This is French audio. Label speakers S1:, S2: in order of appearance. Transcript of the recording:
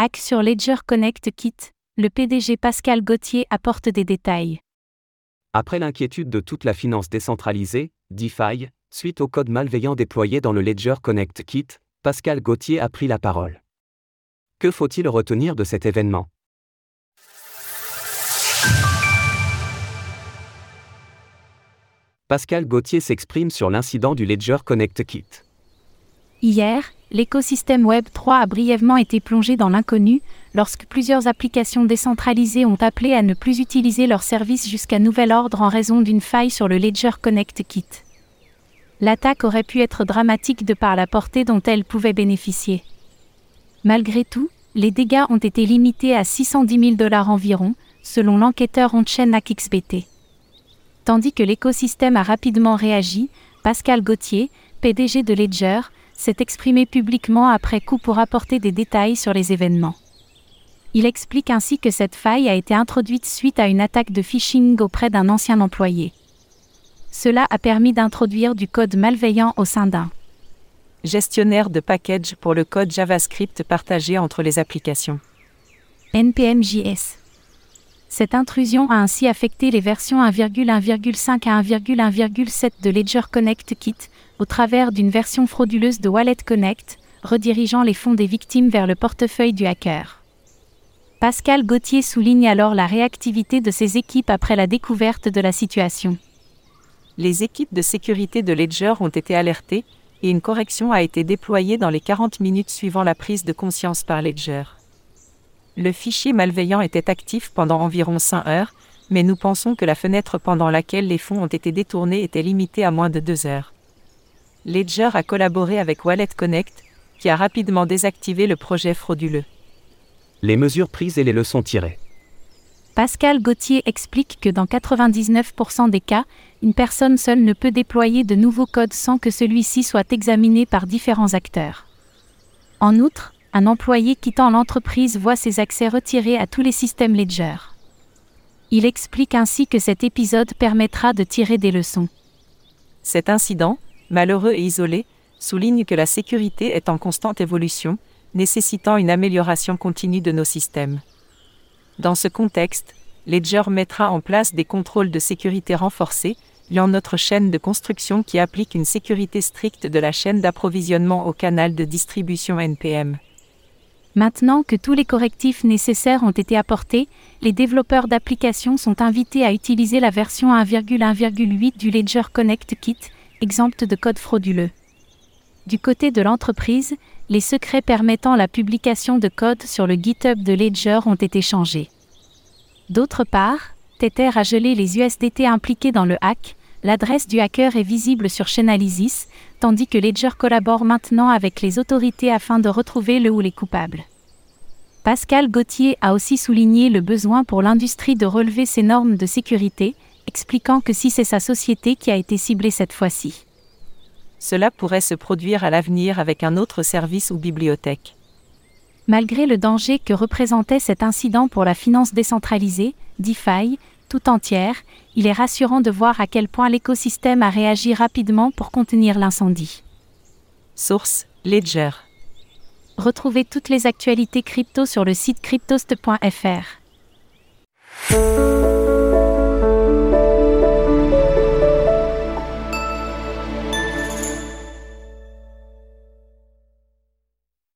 S1: Hack sur Ledger Connect Kit, le PDG Pascal Gauthier apporte des détails.
S2: Après l'inquiétude de toute la finance décentralisée, DeFi, suite au code malveillant déployé dans le Ledger Connect Kit, Pascal Gauthier a pris la parole. Que faut-il retenir de cet événement? Pascal Gauthier s'exprime sur l'incident du Ledger Connect Kit.
S1: Hier, l'écosystème Web 3 a brièvement été plongé dans l'inconnu, lorsque plusieurs applications décentralisées ont appelé à ne plus utiliser leurs services jusqu'à nouvel ordre en raison d'une faille sur le Ledger Connect Kit. L'attaque aurait pu être dramatique de par la portée dont elle pouvait bénéficier. Malgré tout, les dégâts ont été limités à 610 000 dollars environ, selon l'enquêteur on-chain. Tandis que l'écosystème a rapidement réagi, Pascal Gauthier, PDG de Ledger, s'est exprimé publiquement après coup pour apporter des détails sur les événements. Il explique ainsi que cette faille a été introduite suite à une attaque de phishing auprès d'un ancien employé. Cela a permis d'introduire du code malveillant au sein d'un
S3: gestionnaire de package pour le code JavaScript partagé entre les applications.
S1: NPMJS. Cette intrusion a ainsi affecté les versions 1,1,5 à 1,1,7 de Ledger Connect Kit, au travers d'une version frauduleuse de Wallet Connect, redirigeant les fonds des victimes vers le portefeuille du hacker. Pascal Gauthier souligne alors la réactivité de ses équipes après la découverte de la situation.
S3: Les équipes de sécurité de Ledger ont été alertées, et une correction a été déployée dans les 40 minutes suivant la prise de conscience par Ledger. Le fichier malveillant était actif pendant environ 5 heures, mais nous pensons que la fenêtre pendant laquelle les fonds ont été détournés était limitée à moins de 2 heures. Ledger a collaboré avec Wallet Connect, qui a rapidement désactivé le projet frauduleux.
S2: Les mesures prises et les leçons tirées.
S1: Pascal Gauthier explique que dans 99% des cas, une personne seule ne peut déployer de nouveaux codes sans que celui-ci soit examiné par différents acteurs. En outre, un employé quittant l'entreprise voit ses accès retirés à tous les systèmes Ledger. Il explique ainsi que cet épisode permettra de tirer des leçons.
S3: Cet incident, malheureux et isolé, souligne que la sécurité est en constante évolution, nécessitant une amélioration continue de nos systèmes. Dans ce contexte, Ledger mettra en place des contrôles de sécurité renforcés, liant notre chaîne de construction qui applique une sécurité stricte de la chaîne d'approvisionnement au canal de distribution NPM.
S1: Maintenant que tous les correctifs nécessaires ont été apportés, les développeurs d'applications sont invités à utiliser la version 1,1,8 du Ledger Connect Kit, exempte de code frauduleux. Du côté de l'entreprise, les secrets permettant la publication de code sur le GitHub de Ledger ont été changés. D'autre part, Tether a gelé les USDT impliqués dans le hack, l'adresse du hacker est visible sur Chainalysis, tandis que Ledger collabore maintenant avec les autorités afin de retrouver le ou les coupables. Pascal Gauthier a aussi souligné le besoin pour l'industrie de relever ses normes de sécurité, expliquant que si c'est sa société qui a été ciblée cette fois-ci.
S3: Cela pourrait se produire à l'avenir avec un autre service ou bibliothèque.
S1: Malgré le danger que représentait cet incident pour la finance décentralisée, DeFi, tout entière, il est rassurant de voir à quel point l'écosystème a réagi rapidement pour contenir l'incendie.
S3: Source Ledger.
S1: Retrouvez toutes les actualités crypto sur le site cryptost.fr.